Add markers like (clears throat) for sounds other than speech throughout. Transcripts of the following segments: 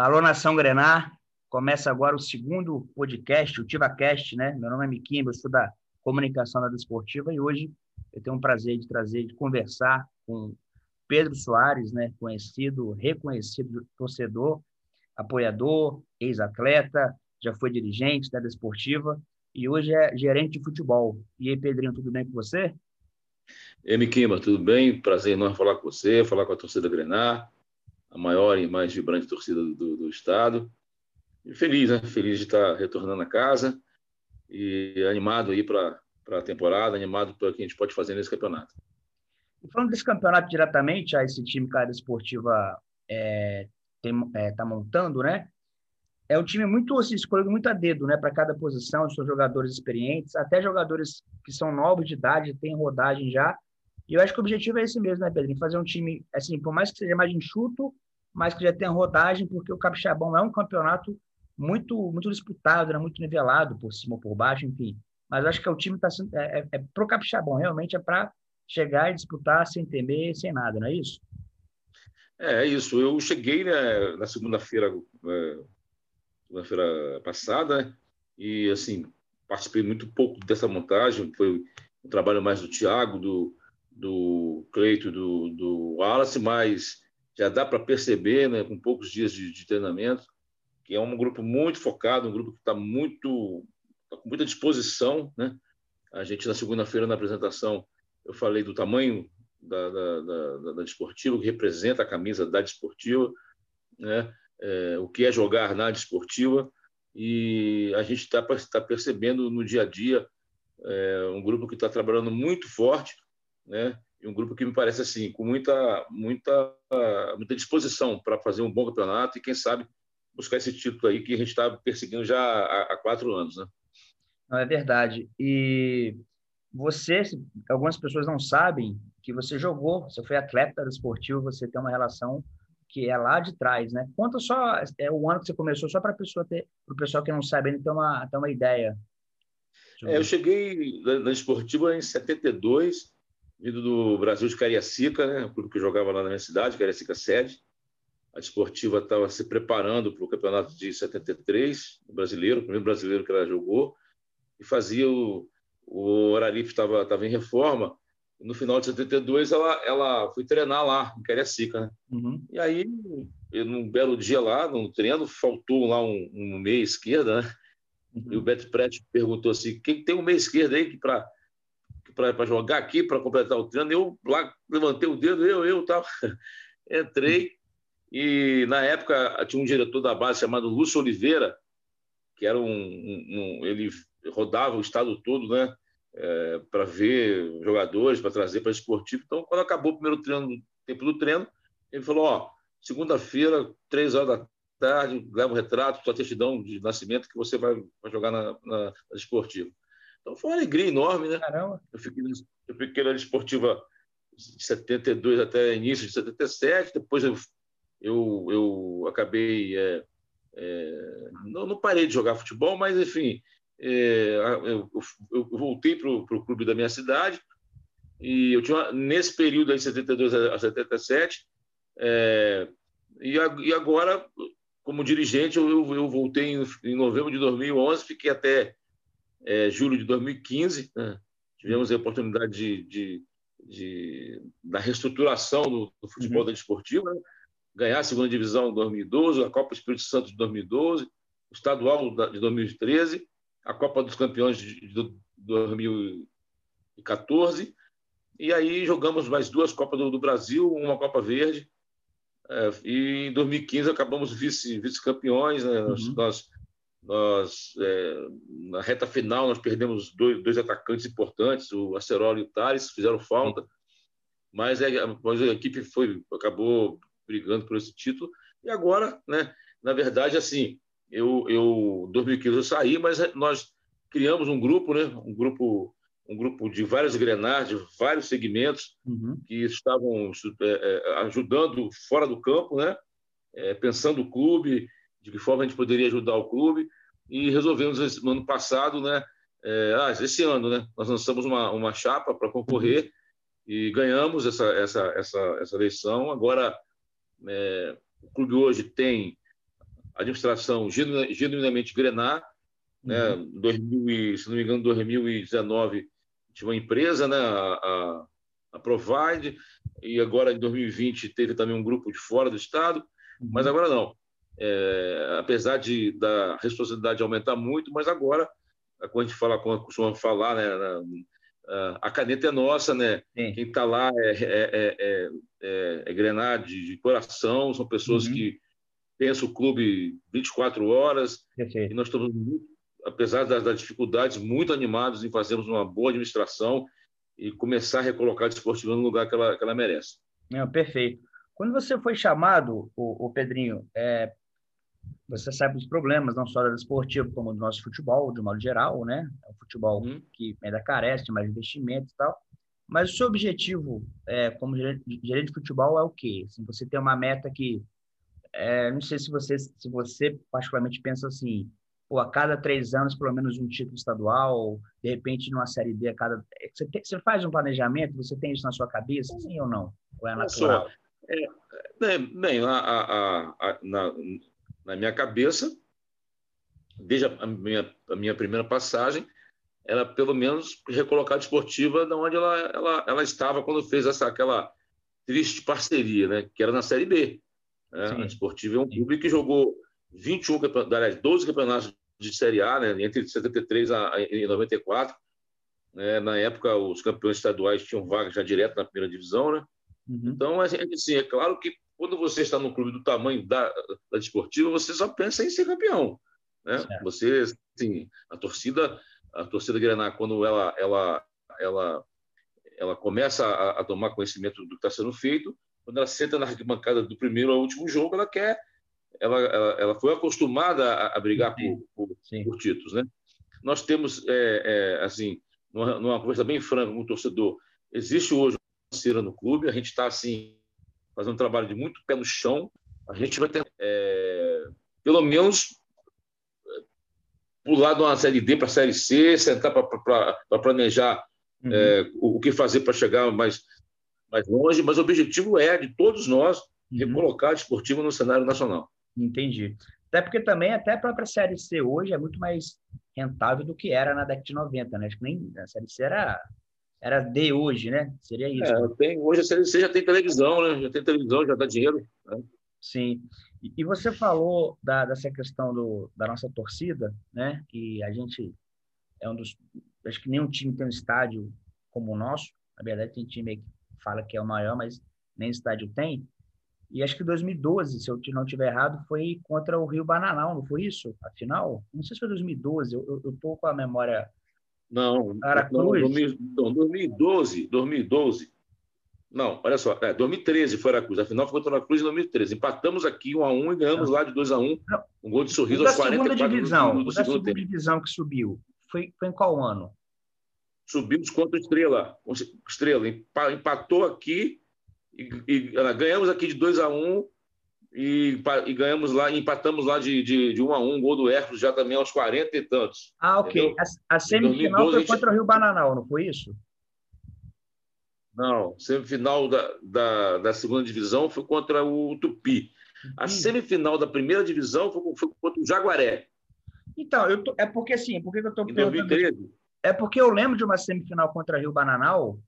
Alô, Nação Grenar. Começa agora o segundo podcast, o TivaCast, né? Meu nome é Miquimba, eu sou da comunicação da desportiva e hoje eu tenho um prazer de trazer, de conversar com Pedro Soares, né? Conhecido, reconhecido torcedor, apoiador, ex-atleta, já foi dirigente da desportiva e hoje é gerente de futebol. E aí, Pedrinho, tudo bem com você? E aí, Miquimba, tudo bem? Prazer enorme falar com você, falar com a torcida Grenar a maior e mais vibrante torcida do, do estado. E feliz, né? Feliz de estar retornando a casa e animado aí para a temporada, animado para o que a gente pode fazer nesse campeonato. E falando desse campeonato diretamente, a esse time que a Esportiva está é, é, tá montando, né? É um time muito assim, escolhido muito a dedo, né? Para cada posição, são jogadores experientes, até jogadores que são novos de idade, têm rodagem já, e eu acho que o objetivo é esse mesmo, né, Pedrinho? Fazer um time, assim, por mais que seja mais enxuto, mas que já tenha rodagem, porque o Capixabão é um campeonato muito muito disputado, né? muito nivelado por cima ou por baixo, enfim. Mas acho que o time está é, é, é para o Capixabão, realmente é para chegar e disputar sem temer, sem nada, não é isso? É, é isso. Eu cheguei né, na segunda-feira, é, segunda-feira passada, né, e assim participei muito pouco dessa montagem. Foi um trabalho mais do Thiago, do do Cleito do, do Wallace, mas já dá para perceber, né, com poucos dias de, de, treinamento, que é um grupo muito focado, um grupo que está muito tá com muita disposição, né? A gente na segunda-feira na apresentação eu falei do tamanho da, da, da, da desportiva que representa a camisa da desportiva, né? É, o que é jogar na desportiva e a gente está tá percebendo no dia a dia é, um grupo que está trabalhando muito forte né? E um grupo que me parece assim com muita muita muita disposição para fazer um bom campeonato e quem sabe buscar esse título aí que a gente está perseguindo já há, há, quatro anos, né? Não é verdade. E você, algumas pessoas não sabem que você jogou, você foi atleta esportivo, você tem uma relação que é lá de trás, né? Conta só é o ano que você começou, só para pessoa ter, para o pessoal que não sabe, ele ter uma ter uma ideia. É, eu cheguei na, na esportiva em 72 vindo do Brasil de Cariacica, né? o clube que jogava lá na minha cidade, Cariacica sede. A Desportiva estava se preparando para o campeonato de 73, o brasileiro, o primeiro brasileiro que ela jogou, e fazia o, o Orarife estava tava em reforma. No final de 72 ela, ela foi treinar lá em Cariacica, né? Uhum. E aí, num belo dia lá, no treino, faltou lá um, um meia esquerda, né? Uhum. E o Beto Prete perguntou assim: quem tem um meia esquerda aí que para para jogar aqui, para completar o treino. Eu lá levantei o dedo, eu, eu tal. (laughs) Entrei e na época tinha um diretor da base chamado Lúcio Oliveira, que era um, um, um ele rodava o estado todo, né? É, para ver jogadores, para trazer para esportivo. Então, quando acabou o primeiro treino, tempo do treino, ele falou: Ó, segunda-feira, três horas da tarde, leva o retrato, sua certidão de nascimento que você vai, vai jogar na, na, na esportiva. Então foi uma alegria enorme, né? Caramba. Eu fiquei, eu fiquei na esportiva de 72 até início de 77, depois eu, eu, eu acabei. É, é, não, não, parei de jogar futebol, mas enfim, é, eu, eu, voltei para o clube da minha cidade e eu tinha nesse período aí, de 72 a 77, é, e, e agora, como dirigente, eu, eu voltei em, em novembro de 2011, fiquei até é, julho de 2015. Né? Tivemos a oportunidade de, de, de da reestruturação do, do futebol uhum. da desportiva, né? ganhar a segunda divisão em 2012, a Copa Espírito Santo de 2012, o estadual de 2013, a Copa dos Campeões de 2014, e aí jogamos mais duas Copas do, do Brasil, uma Copa Verde, é, e em 2015 acabamos vice-campeões, vice né? uhum. nós, nós nós, é, na reta final, nós perdemos dois, dois atacantes importantes, o Acerola e o Thales, fizeram falta, mas, é, mas a equipe foi, acabou brigando por esse título. E agora, né, na verdade, assim, eu, eu 2015 eu saí, mas nós criamos um grupo, né, um grupo um grupo de vários grenares, de vários segmentos uhum. que estavam é, é, ajudando fora do campo, né, é, pensando o clube, de que forma a gente poderia ajudar o clube e resolvemos no ano passado, né? É, ah, esse ano, né? Nós lançamos uma, uma chapa para concorrer e ganhamos essa, essa, essa, essa eleição. Agora, é, o clube hoje tem administração genuinamente Grenar, né? uhum. né? 2000 se não me engano, 2019 tinha uma empresa, né? A, a, a, Provide, e agora em 2020 teve também um grupo de fora do estado, uhum. mas agora não. É, apesar de da responsabilidade aumentar muito, mas agora, quando a gente fala, como costuma falar, né? a caneta é nossa, né? Sim. Quem está lá é, é, é, é, é Grenar de, coração, são pessoas uhum. que pensam o clube 24 horas, Perfeito. e nós estamos, apesar das, das, dificuldades, muito animados em fazermos uma boa administração e começar a recolocar a desportiva no lugar que ela, que ela merece. Não, perfeito. Quando você foi chamado, o, o Pedrinho, é, você sabe dos problemas, não só da esportiva, como do nosso futebol, de modo geral, né? É um futebol uhum. que ainda carece de mais investimento e tal. Mas o seu objetivo é, como gerente, de futebol é o quê? Assim, você tem uma meta que, é, não sei se você, se você particularmente pensa assim, pô, a cada três anos, pelo menos um título estadual, de repente numa Série B a cada... Você, tem, você faz um planejamento, você tem isso na sua cabeça, sim ou não? Ou é natural? É, é, bem, a, a, a, na, na minha cabeça, desde a minha, a minha primeira passagem, era pelo menos recolocar a desportiva de onde ela, ela, ela estava quando fez essa, aquela triste parceria, né? que era na Série B. Né? A desportiva é um clube que jogou 21, aliás, 12 campeonatos de Série A, né? entre 73 e 94. Né? Na época, os campeões estaduais tinham vaga já direto na primeira divisão. Né? Uhum. Então, assim, é claro que quando você está no clube do tamanho da, da desportiva, você só pensa em ser campeão. Né? Você, assim, a torcida, a torcida Grenar, quando ela, ela, ela, ela começa a, a tomar conhecimento do que está sendo feito, quando ela senta na arquibancada do primeiro ao último jogo, ela quer, ela, ela, ela foi acostumada a, a brigar por, por, por, títulos, né? Nós temos, é, é, assim, numa, numa conversa bem franca com o torcedor, existe hoje uma financeira no clube, a gente está assim fazer um trabalho de muito pé no chão. A gente vai ter, é, pelo menos, pular de uma série D para a série C, sentar para planejar uhum. é, o, o, que fazer para chegar mais, mais longe, mas o objetivo é, de todos nós, uhum. recolocar a esportiva no cenário nacional. Entendi. Até porque também até a própria Série C hoje é muito mais rentável do que era na década de 90, né? Acho que nem a Série C era era de hoje, né? Seria isso. É, tem, hoje você já tem televisão, né? Já tem televisão, já dá dinheiro. Né? Sim. E, e você falou da, dessa questão do, da nossa torcida, né? Que a gente é um dos. Acho que nenhum time tem um estádio como o nosso. Na verdade, tem time que fala que é o maior, mas nem estádio tem. E acho que 2012, se eu não tiver errado, foi contra o Rio Bananal, não foi isso? Afinal, não sei se foi 2012, eu estou com a memória não, Aracruz. não, 2012, 2012. Não, olha só, é, 2013 foi Aracruz. Afinal, foi contra a Cruz em 2013. Empatamos aqui 1 um a 1 um, e ganhamos não. lá de 2 a 1 um, um gol de sorriso aos 44 segunda divisão, do, do da segunda tempo. divisão que subiu. Foi, foi em qual ano? Subimos contra o Estrela. Estrela empatou aqui e, e ganhamos aqui de 2 a 1 e, e, ganhamos lá, empatamos lá de, de, de um a um, gol do Hércules já também aos 40 e tantos. Ah, ok. A, a semifinal 2012, foi contra o Rio Bananal, não foi isso? Não, semifinal da, da, da segunda divisão foi contra o Tupi. A semifinal da primeira divisão foi, foi contra o Jaguaré. Então, eu tô, é porque assim, por que eu estou perguntando? 2013. É porque eu lembro de uma semifinal contra o Rio Bananal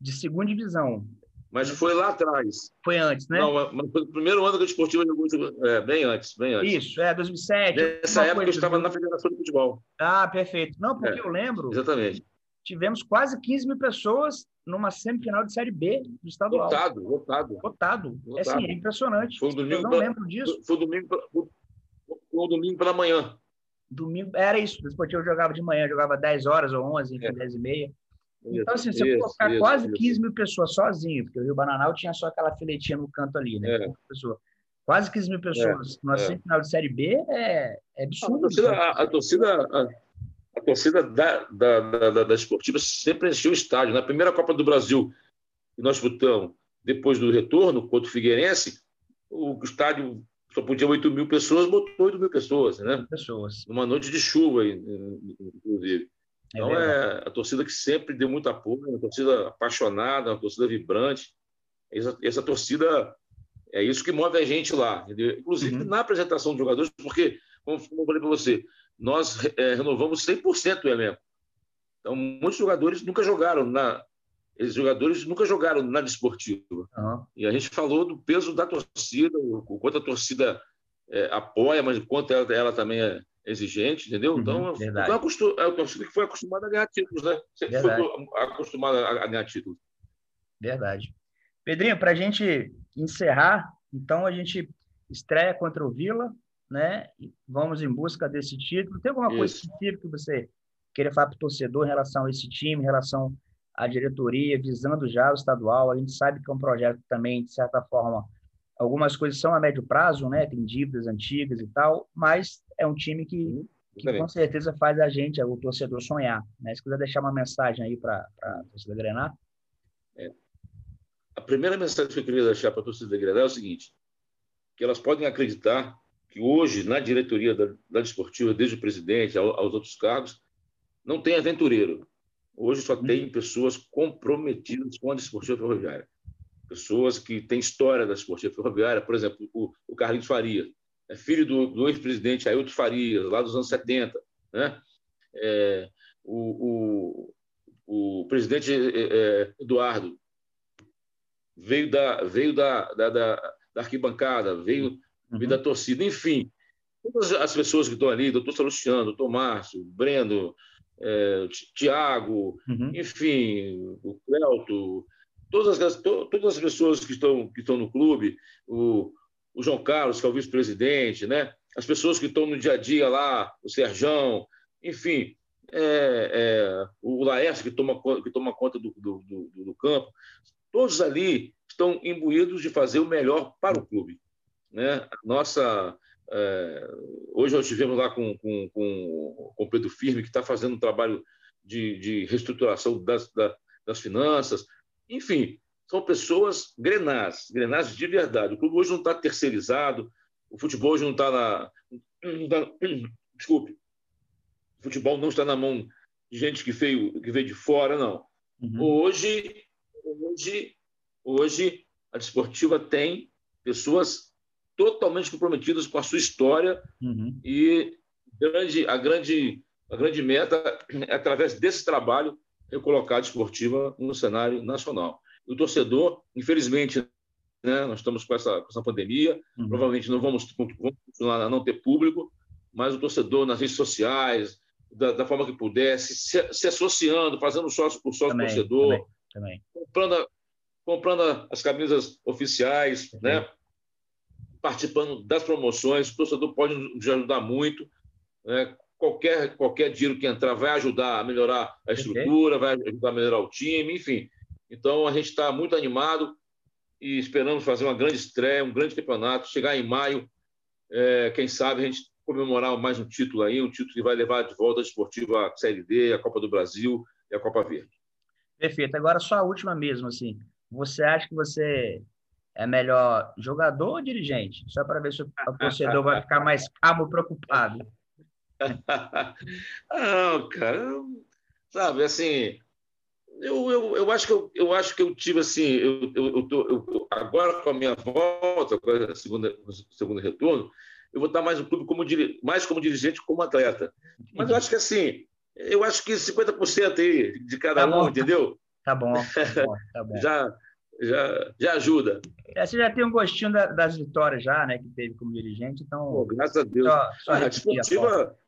de segunda divisão. Mas foi lá atrás. Foi antes, né? Não, mas foi o primeiro ano que a Desportiva jogou. É, bem antes, bem antes. Isso, é, 2007. Nessa época eu estava na Federação de Futebol. Ah, perfeito. Não, porque é, eu lembro. Exatamente. Tivemos quase 15 mil pessoas numa semifinal de Série B do estadual. Lotado, lotado. Lotado. É assim, é impressionante. Foi um domingo eu não pra, lembro disso. Foi um domingo, foi um domingo pela manhã. Domingo, era isso. O Desportivo jogava de manhã, jogava 10 horas ou 11, enfim, é. 10 e meia. Então, assim, você isso, colocar isso, quase isso. 15 mil pessoas sozinho, porque o Rio Bananal tinha só aquela filetinha no canto ali, né? É. Quase 15 mil pessoas é, numa é. semifinal de Série B é, é absurdo. A torcida, a, a torcida, a, a torcida da, da, da, da, esportiva sempre encheu o estádio. Na primeira Copa do Brasil que nós disputamos, depois do retorno contra o Figueirense, o estádio só podia 8 mil pessoas, botou 8 mil pessoas, né? Pessoas. Numa noite de chuva, inclusive. É então, é, a torcida que sempre deu muito apoio, uma torcida apaixonada, uma torcida vibrante. Essa, essa torcida É isso que move a gente lá, entendeu? inclusive uhum. na apresentação dos jogadores, porque, como, eu falei para você, nós é, renovamos 100% o elenco. Então, muitos jogadores nunca jogaram na. Esses jogadores nunca jogaram na desportiva. Uhum. E a gente falou do peso da torcida, o quanto a torcida é, apoia, mas o quanto ela, ela também é exigente, entendeu? Uhum, então, é a torcida que foi acostumada a ganhar títulos, né? Sempre verdade. foi acostumada a ganhar títulos. Verdade. Pedrinho, para a gente encerrar, então a gente estreia contra o Vila, né? Vamos em busca desse título. Tem alguma Isso. coisa específica que você queira falar para o torcedor em relação a esse time, em relação à diretoria, visando já o estadual? A gente sabe que é um projeto também, de certa forma, algumas coisas são a médio prazo, né? Tem dívidas antigas e tal, mas é um time que, que com certeza faz a gente, o torcedor, sonhar. Né? Se quiser deixar uma mensagem aí para a torcida Grenar. É. A primeira mensagem que eu queria deixar para a torcida Grenar é o seguinte: que elas podem acreditar que hoje, na diretoria da, da Desportiva, desde o presidente ao, aos outros cargos, não tem aventureiro. Hoje só uhum. tem pessoas comprometidas com a Desportiva Ferroviária. Pessoas que têm história da Desportiva Ferroviária, por exemplo, o, o Carlinhos Faria, é filho do, do ex-presidente Ailton Farias, lá dos anos 70. Né? É, o, o, o presidente é, é, Eduardo veio da, veio da, da, da, da arquibancada, veio uhum. da torcida, enfim. Todas as pessoas que estão ali, doutor Salustiano, doutor Márcio, Breno, é, Tiago, uhum. enfim, o Cleuto, todas as, todas as pessoas que estão, que estão no clube, o, o João Carlos, que é o vice-presidente, né? as pessoas que estão no dia a dia lá, o Serjão, enfim, é, é, o Laércio, que toma, que toma conta do, do, do, do campo, todos ali estão imbuídos de fazer o melhor para o clube. Né? Nossa, é, hoje nós estivemos lá com, com, com, com o Pedro Firme, que está fazendo um trabalho de, de reestruturação das, das finanças. Enfim, são pessoas grenás, grenás de verdade. O clube hoje não está terceirizado, o futebol hoje não está na. Não tá, (clears throat) desculpe, o futebol não está na mão de gente que veio, que veio de fora, não. Uhum. Hoje, hoje, hoje, a desportiva tem pessoas totalmente comprometidas com a sua história uhum. e grande, a, grande, a grande meta é, através desse trabalho, é colocar a desportiva no cenário nacional. E o torcedor, infelizmente, né, nós estamos com essa, com essa pandemia, uhum. provavelmente não vamos, vamos continuar a não ter público, mas o torcedor nas redes sociais, da, da forma que puder, se, se, associando, fazendo sócio por sócio também, torcedor, também, também. Comprando, comprando as camisas oficiais, né? participando das promoções, o torcedor pode nos ajudar muito. Né? Qualquer, qualquer dinheiro que entrar vai ajudar a melhorar a estrutura, vai ajudar a melhorar o time, enfim. Então, a gente está muito animado e esperamos fazer uma grande estreia, um grande campeonato, chegar em maio, é, quem sabe a gente comemorar mais um título aí, um título que vai levar de volta a esportiva a Série D, a Copa do Brasil e a Copa Verde. Perfeito. Agora, só a última mesmo, assim. Você acha que você é melhor jogador ou dirigente? Só para ver se o torcedor vai ficar mais calmo, preocupado. (laughs) Não, cara, sabe, assim, eu, eu, eu, acho que eu, eu acho que eu tive assim, eu, eu, eu, tô, eu agora com a minha volta, com a segunda, segundo retorno, eu vou estar mais no clube como mais como dirigente como atleta. Mas eu acho que assim, eu acho que 50% aí de cada tá um, bom. entendeu? Tá bom, tá bom, tá bom. (laughs) já, já, já ajuda. É, você já tem um gostinho da, das vitórias já, né, que teve como dirigente, então. Pô, graças a Deus. Só, só ah, a desportiva,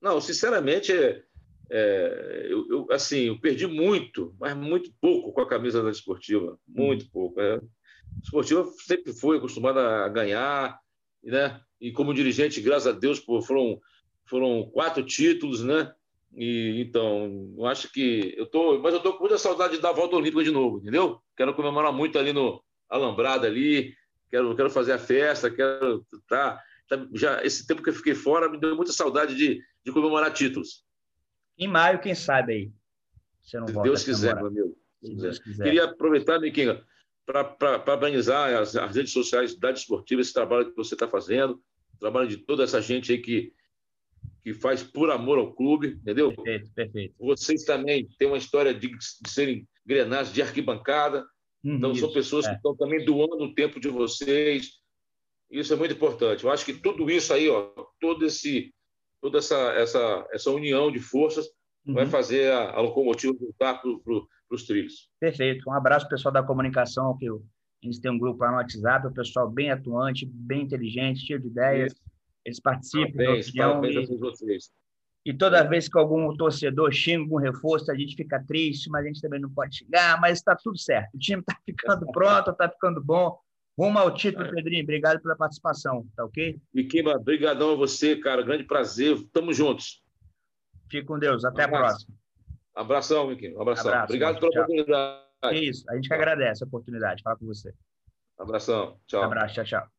não, sinceramente, é, é, eu, eu, assim, eu perdi muito, mas muito pouco com a camisa da desportiva, muito pouco. É. A desportiva sempre foi acostumada a ganhar, né? E como dirigente, graças a Deus, pô, foram foram quatro títulos, né? E, então, eu acho que eu tô, mas eu tô com muita saudade de dar a volta olímpica de novo, entendeu? Quero comemorar muito ali no Alambrada ali, quero, quero fazer a festa, quero tá, já esse tempo que eu fiquei fora me deu muita saudade de, de comemorar títulos. Em maio, quem sabe aí. Se Deus quiser, meu amigo. Deus quiser. Queria aproveitar, Miquinha, para parabenizar as, as redes sociais da Desportiva, esse trabalho que você está fazendo, o trabalho de toda essa gente aí que que faz por amor ao clube, entendeu? Perfeito, perfeito. Vocês também têm uma história de, de serem grenados de arquibancada, então, isso, são pessoas é. que estão também doando o tempo de vocês. Isso é muito importante. Eu acho que tudo isso aí, ó, todo esse, toda essa, essa, essa união de forças uhum. vai fazer a, a locomotiva voltar para pro, os trilhos. Perfeito. Um abraço, pessoal da comunicação, que a gente tem um grupo lá no WhatsApp, o pessoal bem atuante, bem inteligente, cheio de ideias. Isso. Eles participam. Parabéns, parabéns a vocês. E toda vez que algum torcedor xinga algum reforço, a gente fica triste, mas a gente também não pode xingar, mas está tudo certo. O time está ficando pronto, está ficando bom. Rumo ao título, é. Pedrinho. Obrigado pela participação, tá ok? Miquimba, brigadão a você, cara. Grande prazer. Tamo juntos. Fique com Deus. Até um a próxima. Abração, Miquimba. Abração. Abraço, Obrigado pela tchau. oportunidade. É isso. A gente que agradece a oportunidade de falar com você. Abração. Tchau. Abraço. Tchau, tchau.